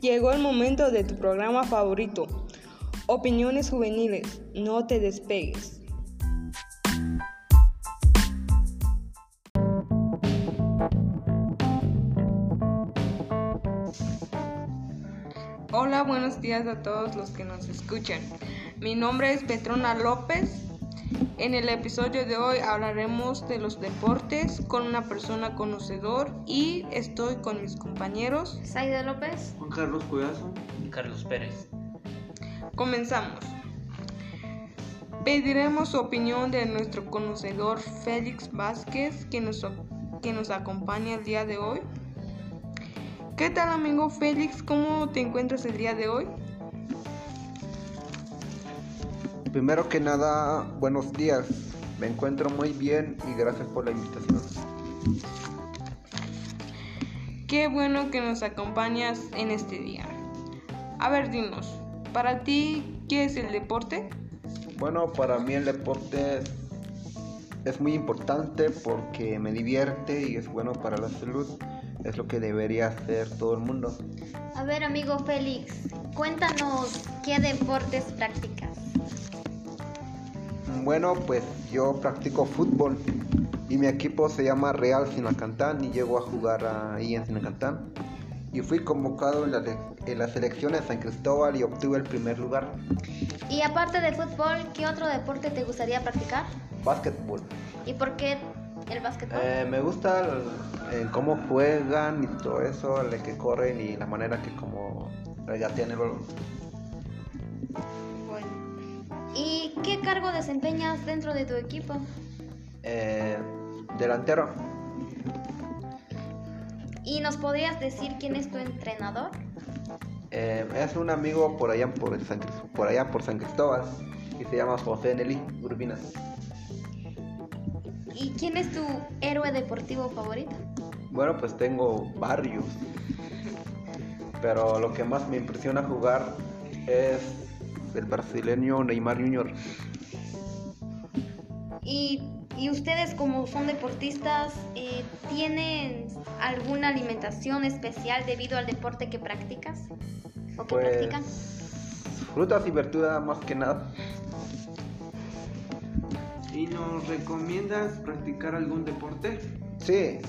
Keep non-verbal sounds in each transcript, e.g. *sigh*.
Llegó el momento de tu programa favorito, Opiniones Juveniles. No te despegues. Hola, buenos días a todos los que nos escuchan. Mi nombre es Petrona López. En el episodio de hoy hablaremos de los deportes con una persona conocedor y estoy con mis compañeros. Saida López. Juan Carlos Cuyazo. y Carlos Pérez. Comenzamos. Pediremos opinión de nuestro conocedor Félix Vázquez que nos, que nos acompaña el día de hoy. ¿Qué tal amigo Félix? ¿Cómo te encuentras el día de hoy? Primero que nada, buenos días. Me encuentro muy bien y gracias por la invitación. Qué bueno que nos acompañas en este día. A ver, dinos, para ti, ¿qué es el deporte? Bueno, para mí el deporte es, es muy importante porque me divierte y es bueno para la salud. Es lo que debería hacer todo el mundo. A ver, amigo Félix, cuéntanos qué deportes practicas. Bueno, pues yo practico fútbol y mi equipo se llama Real Sinacantán y llego a jugar ahí en Sinacantán. Y fui convocado en, la, en las elecciones de San Cristóbal y obtuve el primer lugar. Y aparte de fútbol, ¿qué otro deporte te gustaría practicar? Básquetbol. ¿Y por qué el básquetbol? Eh, me gusta el- el cómo juegan y todo eso, el que corren y la manera que como regatean el balón. Qué cargo desempeñas dentro de tu equipo? Eh, delantero, ¿Y nos podrías decir quién es tu entrenador? eh, es un amigo por allá por, el San, Cris- por allá por San Cristóbal y se llama José Nelly Urbina. ¿Y quién es tu héroe deportivo favorito? Bueno, pues tengo varios, pero lo que más me impresiona jugar es el brasileño Neymar Jr. ¿Y, y ustedes como son deportistas, eh, tienen alguna alimentación especial debido al deporte que practicas? ¿O que practican? Pues frutas y verduras más que nada. ¿Y nos recomiendas practicar algún deporte? Sí,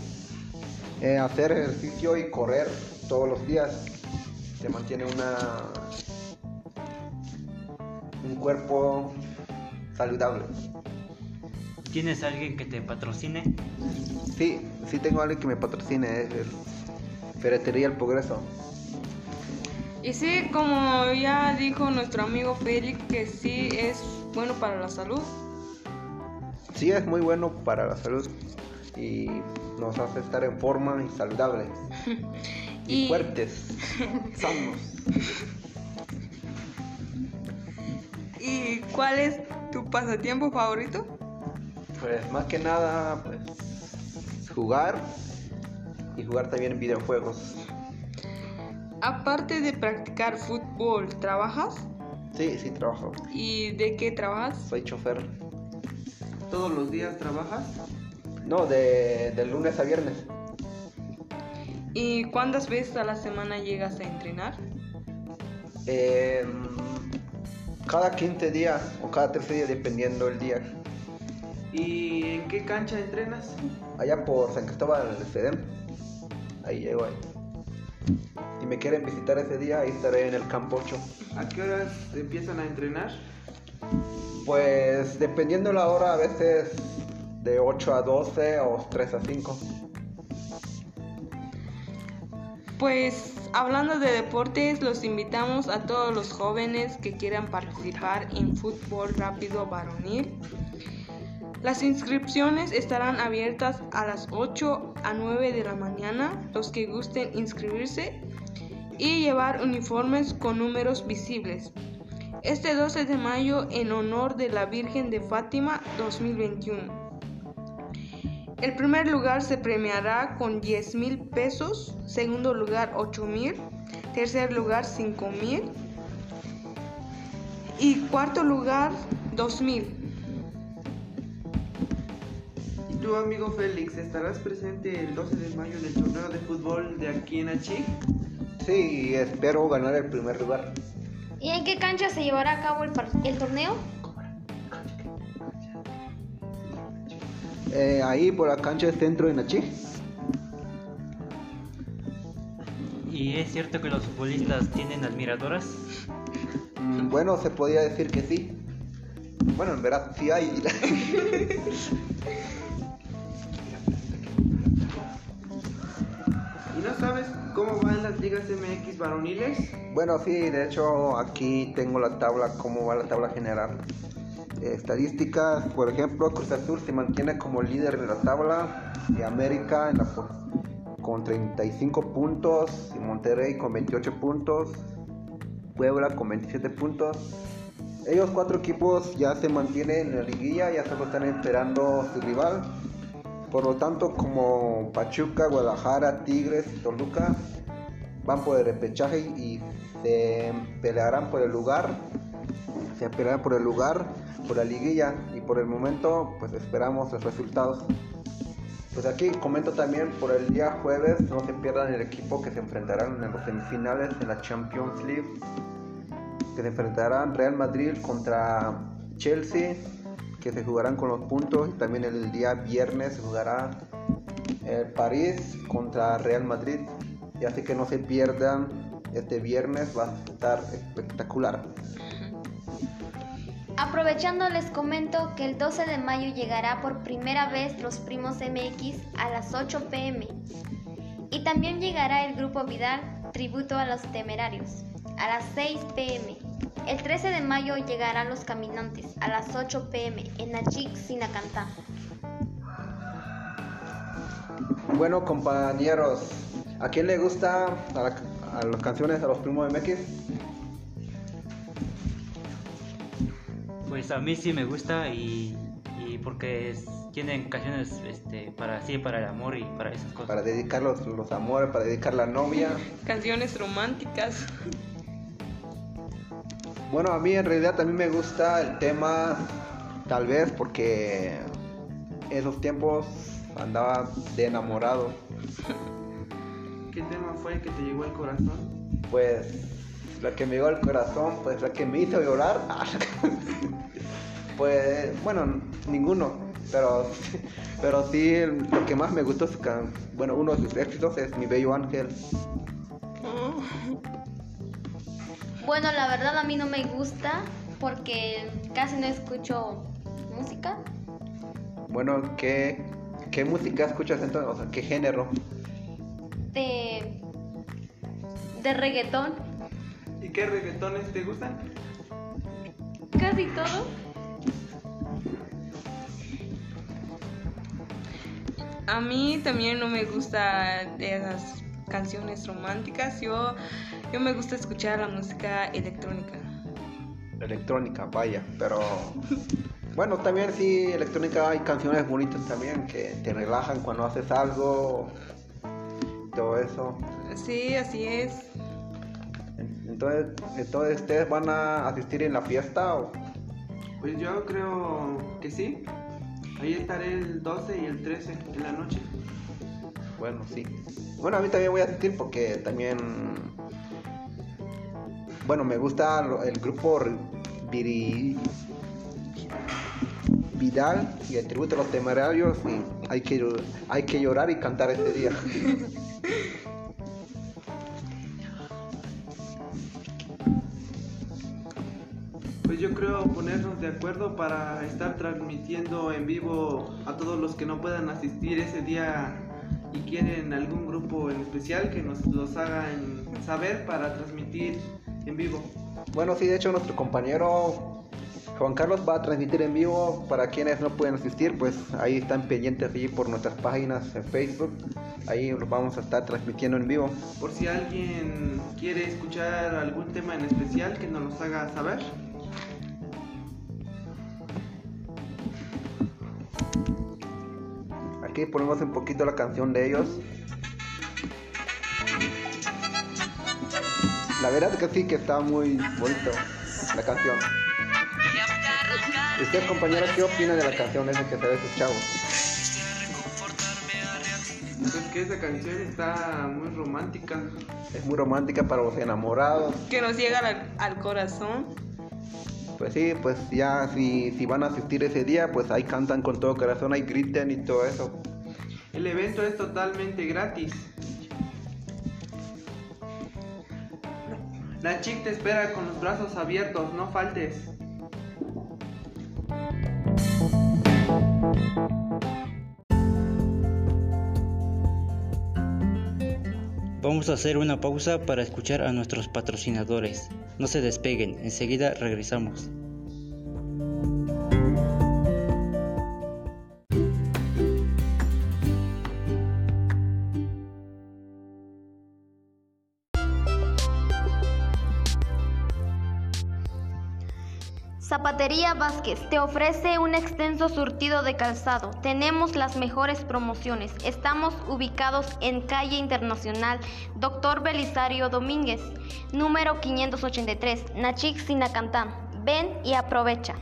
eh, hacer ejercicio y correr todos los días te mantiene una un cuerpo saludable. ¿Tienes alguien que te patrocine? Sí, sí tengo alguien que me patrocine, es el Ferretería El Progreso. y sí, como ya dijo nuestro amigo Félix, que sí es bueno para la salud. Sí, es muy bueno para la salud y nos hace estar en forma y saludables *laughs* y, Y- fuertes, *laughs* sanos. ¿Y cuál es tu pasatiempo favorito? Pues más que nada, pues jugar y jugar también videojuegos. Aparte de practicar fútbol, ¿trabajas? Sí, sí trabajo. ¿Y de qué trabajas? Soy chofer. ¿Todos los días trabajas? No, de, de lunes a viernes. ¿Y cuántas veces a la semana llegas a entrenar? Eh, cada 15 días o cada 13 días, dependiendo el día. ¿Y en qué cancha entrenas? Allá por San Cristóbal del Fedem. Ahí llego ahí. Si me quieren visitar ese día, ahí estaré en el campo 8. ¿A qué horas empiezan a entrenar? Pues dependiendo la hora, a veces de 8 a 12 o 3 a 5. Pues hablando de deportes, los invitamos a todos los jóvenes que quieran participar en fútbol rápido varonil. Las inscripciones estarán abiertas a las 8 a 9 de la mañana, los que gusten inscribirse y llevar uniformes con números visibles. Este 12 de mayo en honor de la Virgen de Fátima 2021. El primer lugar se premiará con 10 mil pesos, segundo lugar 8 mil, tercer lugar 5 mil y cuarto lugar 2 mil. ¿Y tú, amigo Félix, estarás presente el 12 de mayo en el torneo de fútbol de aquí en Achí? Sí, espero ganar el primer lugar. ¿Y en qué cancha se llevará a cabo el, par- el torneo? Eh, ahí por la cancha del centro de Nachi. ¿Y es cierto que los futbolistas tienen admiradoras? Mm, bueno, se podría decir que sí. Bueno, en verdad sí hay. *laughs* no sabes cómo van las ligas MX varoniles? bueno, sí, de hecho aquí tengo la tabla, cómo va la tabla general. Estadísticas, por ejemplo, Cruz Azul se mantiene como líder de la tabla y América en la con 35 puntos y Monterrey con 28 puntos, Puebla con 27 puntos. Ellos cuatro equipos ya se mantienen en la liguilla, ya solo están esperando su rival. Por lo tanto, como Pachuca, Guadalajara, Tigres y Toluca van por el repechaje y se pelearán por el lugar, se pelearán por el lugar, por la liguilla y por el momento pues esperamos los resultados. Pues aquí comento también por el día jueves, no se pierdan el equipo que se enfrentarán en los semifinales de la Champions League, que se enfrentarán Real Madrid contra Chelsea, que se jugarán con los puntos y también el día viernes se jugará el París contra Real Madrid. Y así que no se pierdan este viernes, va a estar espectacular. Aprovechando les comento que el 12 de mayo llegará por primera vez los Primos MX a las 8 pm. Y también llegará el grupo Vidal, tributo a los temerarios, a las 6 pm. El 13 de mayo llegarán los caminantes a las 8 pm en Nachik, Sinacantá. Bueno compañeros, ¿a quién le gusta a, la- a las canciones de los primos MX? Pues a mí sí me gusta y, y porque es- tienen canciones este, para sí, para el amor y para esas cosas. Para dedicar los, los amores, para dedicar la novia. *laughs* Canciones románticas. Bueno, a mí en realidad también me gusta el tema, tal vez porque esos tiempos andaba de enamorado. *laughs* ¿Qué tema fue el que te llegó al corazón? Pues la que me llegó al corazón, pues la que me hizo llorar. *laughs* pues bueno, ninguno, pero *laughs* pero sí lo que más me gustó, es que, bueno, uno de sus éxitos es Mi Bello Ángel. Bueno, la verdad a mí no me gusta porque casi no escucho música. Bueno, ¿qué, qué música escuchas entonces? O sea, ¿qué género? de de reggaetón, ¿Y qué reggaetones te gustan? casi todo. A mí también no me gusta de esas canciones románticas. Yo, yo me gusta escuchar la música electrónica. Electrónica, vaya, pero *laughs* bueno, también sí, electrónica hay canciones bonitas también que te relajan cuando haces algo, todo eso. Sí, así es. Entonces, entonces ustedes van a asistir en la fiesta o Pues yo creo que sí. Ahí estaré el 12 y el 13 de la noche. Bueno, sí. Bueno, a mí también voy a asistir porque también bueno, me gusta el grupo Viri- Vidal y el tributo a los temerarios y hay que hay que llorar y cantar este día. Pues yo creo ponernos de acuerdo para estar transmitiendo en vivo a todos los que no puedan asistir ese día y quieren algún grupo en especial que nos los hagan saber para transmitir en vivo. Bueno, sí, de hecho nuestro compañero Juan Carlos va a transmitir en vivo para quienes no pueden asistir, pues ahí están pendientes allí por nuestras páginas en Facebook, ahí los vamos a estar transmitiendo en vivo. Por si alguien quiere escuchar algún tema en especial que nos los haga saber. Aquí ponemos un poquito la canción de ellos. La verdad que sí que está muy bonito la canción. ¿Y ¿Ustedes compañeros qué opinan de la canción esa que se ve sus chavos? Pues que esa canción está muy romántica. Es muy romántica para los enamorados. Que nos llega al, al corazón. Pues sí, pues ya si, si van a asistir ese día, pues ahí cantan con todo corazón, ahí griten y todo eso. El evento es totalmente gratis. La chica te espera con los brazos abiertos, no faltes. Vamos a hacer una pausa para escuchar a nuestros patrocinadores. No se despeguen, enseguida regresamos. Zapatería Vázquez te ofrece un extenso surtido de calzado. Tenemos las mejores promociones. Estamos ubicados en calle Internacional Dr. Belisario Domínguez, número 583, Nachik Sinacantán. Ven y aprovecha.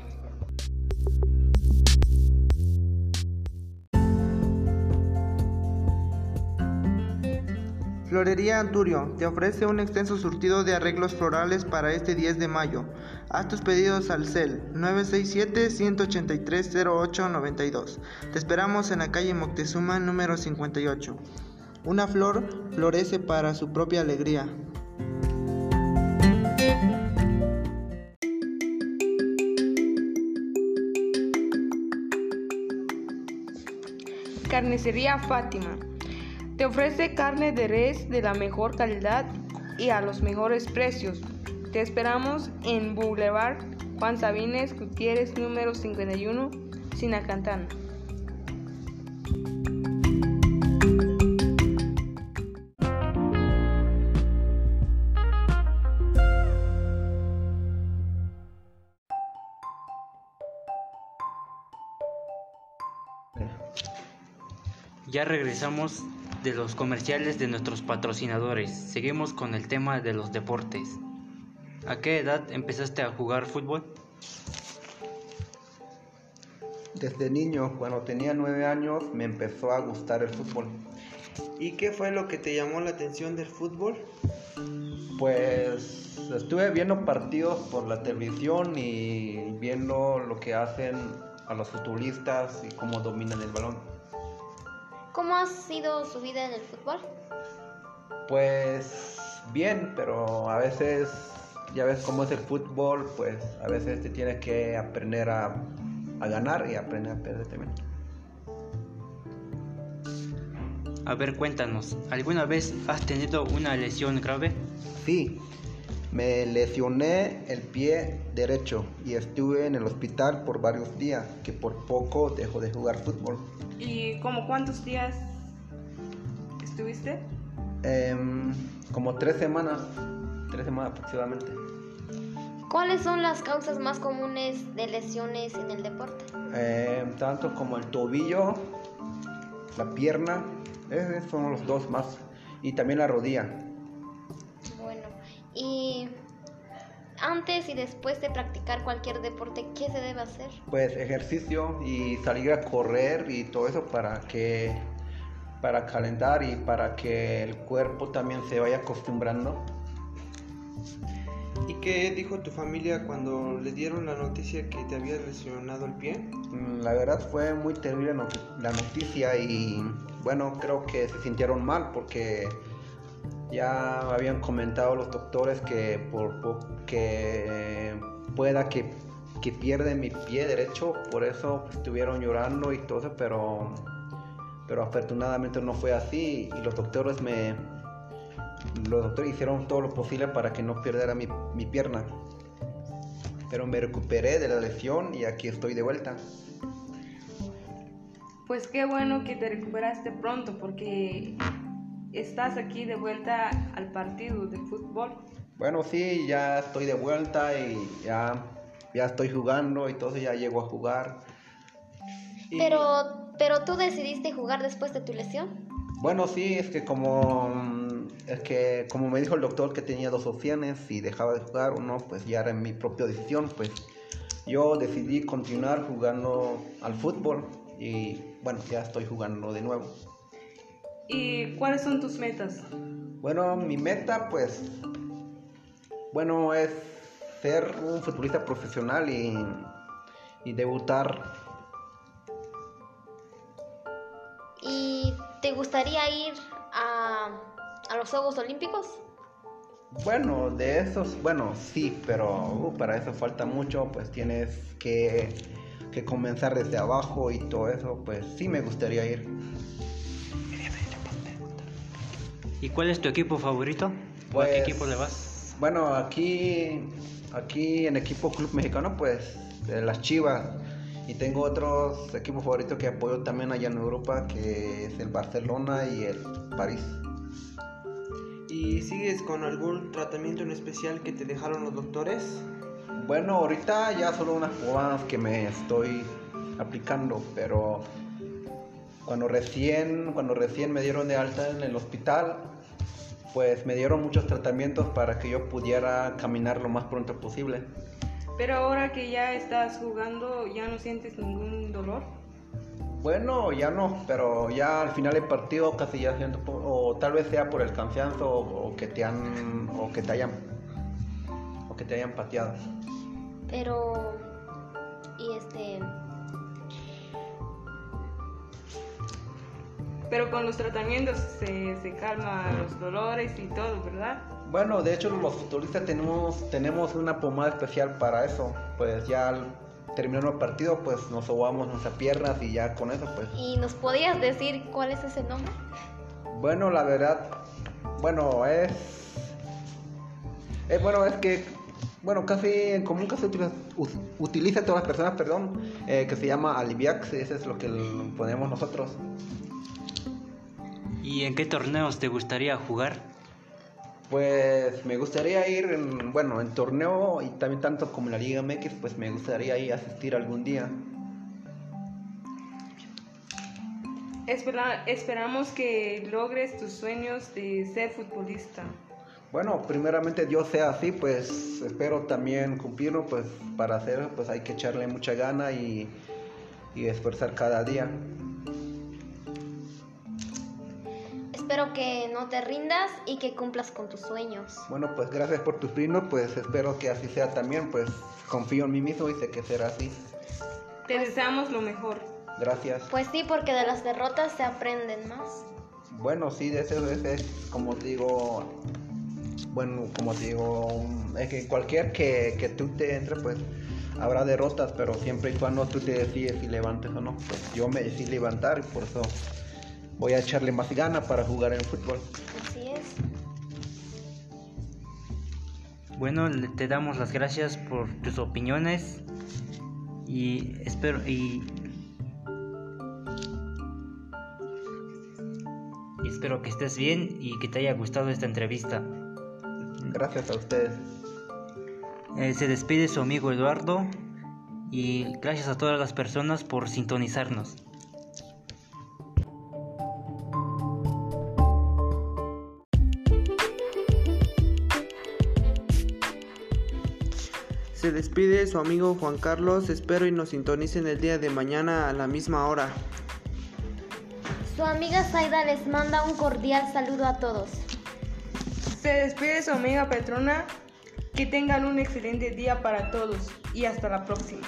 Florería Anturio te ofrece un extenso surtido de arreglos florales para este 10 de mayo. Haz tus pedidos al CEL 967-183-0892. Te esperamos en la calle Moctezuma número 58. Una flor florece para su propia alegría. Carnicería Fátima. Te ofrece carne de res de la mejor calidad y a los mejores precios. Te esperamos en Boulevard Juan Sabines Gutiérrez número 51, Sinacantán. Ya regresamos de los comerciales de nuestros patrocinadores. Seguimos con el tema de los deportes. ¿A qué edad empezaste a jugar fútbol? Desde niño, cuando tenía nueve años, me empezó a gustar el fútbol. ¿Y qué fue lo que te llamó la atención del fútbol? Pues estuve viendo partidos por la televisión y viendo lo que hacen a los futbolistas y cómo dominan el balón. ¿Cómo ha sido su vida en el fútbol? Pues bien, pero a veces ya ves cómo es el fútbol, pues a veces te tienes que aprender a, a ganar y aprender a perder también. A ver, cuéntanos, ¿alguna vez has tenido una lesión grave? Sí, me lesioné el pie derecho y estuve en el hospital por varios días, que por poco dejo de jugar fútbol. ¿Y como cuántos días estuviste? Em, como tres semanas, tres semanas aproximadamente. ¿Cuáles son las causas más comunes de lesiones en el deporte? Em, tanto como el tobillo, la pierna, esos son los dos más, y también la rodilla. Y antes y después de practicar cualquier deporte, ¿qué se debe hacer? Pues ejercicio y salir a correr y todo eso para que para calentar y para que el cuerpo también se vaya acostumbrando. ¿Y qué dijo tu familia cuando le dieron la noticia que te había lesionado el pie? Mm, La verdad fue muy terrible la noticia y bueno, creo que se sintieron mal porque ya habían comentado los doctores que por po- que pueda que, que pierde mi pie derecho, por eso estuvieron llorando y todo pero pero afortunadamente no fue así y los doctores me los doctores hicieron todo lo posible para que no perdiera mi, mi pierna. Pero me recuperé de la lesión y aquí estoy de vuelta. Pues qué bueno que te recuperaste pronto porque estás aquí de vuelta al partido de fútbol. Bueno, sí, ya estoy de vuelta y ya, ya estoy jugando y todo eso, ya llego a jugar. Y- Pero, pero tú decidiste jugar después de tu lesión. Bueno, sí, es que como mm, es que como me dijo el doctor que tenía dos opciones y dejaba de jugar uno, pues ya era mi propia decisión, pues yo decidí continuar jugando al fútbol y bueno, ya estoy jugando de nuevo. ¿Y cuáles son tus metas? Bueno, mi meta pues, bueno, es ser un futbolista profesional y, y debutar. ¿Y te gustaría ir a, a los Juegos Olímpicos? Bueno, de esos, bueno, sí, pero uh, para eso falta mucho, pues tienes que, que comenzar desde abajo y todo eso, pues sí me gustaría ir. ¿Y cuál es tu equipo favorito? ¿O ¿A Pues, qué equipo le vas? Bueno, aquí, aquí en equipo Club Mexicano, pues de las Chivas. Y tengo otros equipos favoritos que apoyo también allá en Europa, que es el Barcelona y el París. ¿Y sigues con algún tratamiento en especial que te dejaron los doctores? Bueno, ahorita ya solo unas pomadas que me estoy aplicando, pero cuando recién, cuando recién me dieron de alta en el hospital, pues me dieron muchos tratamientos para que yo pudiera caminar lo más pronto posible. Pero ahora que ya estás jugando, ¿ya no sientes ningún dolor? Bueno, ya no, pero ya al final del partido casi ya siento, o tal vez sea por el cansancio o, o que te han, o que te hayan, o que te hayan pateado. Pero, y este, Pero con los tratamientos se, se calman los dolores y todo, ¿verdad? Bueno, de hecho los futbolistas tenemos, tenemos una pomada especial para eso. Pues ya al terminar el partido, pues nos sobamos nuestras piernas y ya con eso, pues. ¿y nos podías decir cuál es ese nombre? Bueno, la verdad, bueno, es, es bueno, es que, bueno, casi en común casi utiliza, utiliza todas las personas, perdón, eh, que se llama Aliviax, ese es lo que ponemos nosotros. ¿Y en qué torneos te gustaría jugar? Pues me gustaría ir, en, bueno, en torneo y también tanto como en la Liga MX, pues me gustaría ir a asistir algún día. Espera- esperamos que logres tus sueños de ser futbolista. Bueno, primeramente Dios sea así, pues espero también cumplirlo, pues para hacerlo pues hay que echarle mucha gana y, y esforzar cada día. Espero que no te rindas y que cumplas con tus sueños. Bueno, pues gracias por tus brinos, pues espero que así sea también, pues confío en mí mismo y sé que será así. Te deseamos lo mejor. Gracias. Pues sí, porque de las derrotas se aprenden más. Bueno, sí, de eso es, es, como te digo, bueno, como te digo, es que cualquier que, que tú te entres, pues habrá derrotas, pero siempre y cuando tú te decides si levantes o no. Pues yo me decidí levantar y por eso voy a echarle más gana para jugar en fútbol. Así es. Bueno, le- te damos las gracias por tus opiniones y espero y, y espero que estés bien y que te haya gustado esta entrevista. Gracias a ustedes. Eh, se despide su amigo Eduardo y gracias a todas las personas por sintonizarnos. Se despide su amigo Juan Carlos, espero y nos sintonicen el día de mañana a la misma hora. Su amiga Zaida les manda un cordial saludo a todos. Se despide su amiga Petrona. Que tengan un excelente día para todos y hasta la próxima.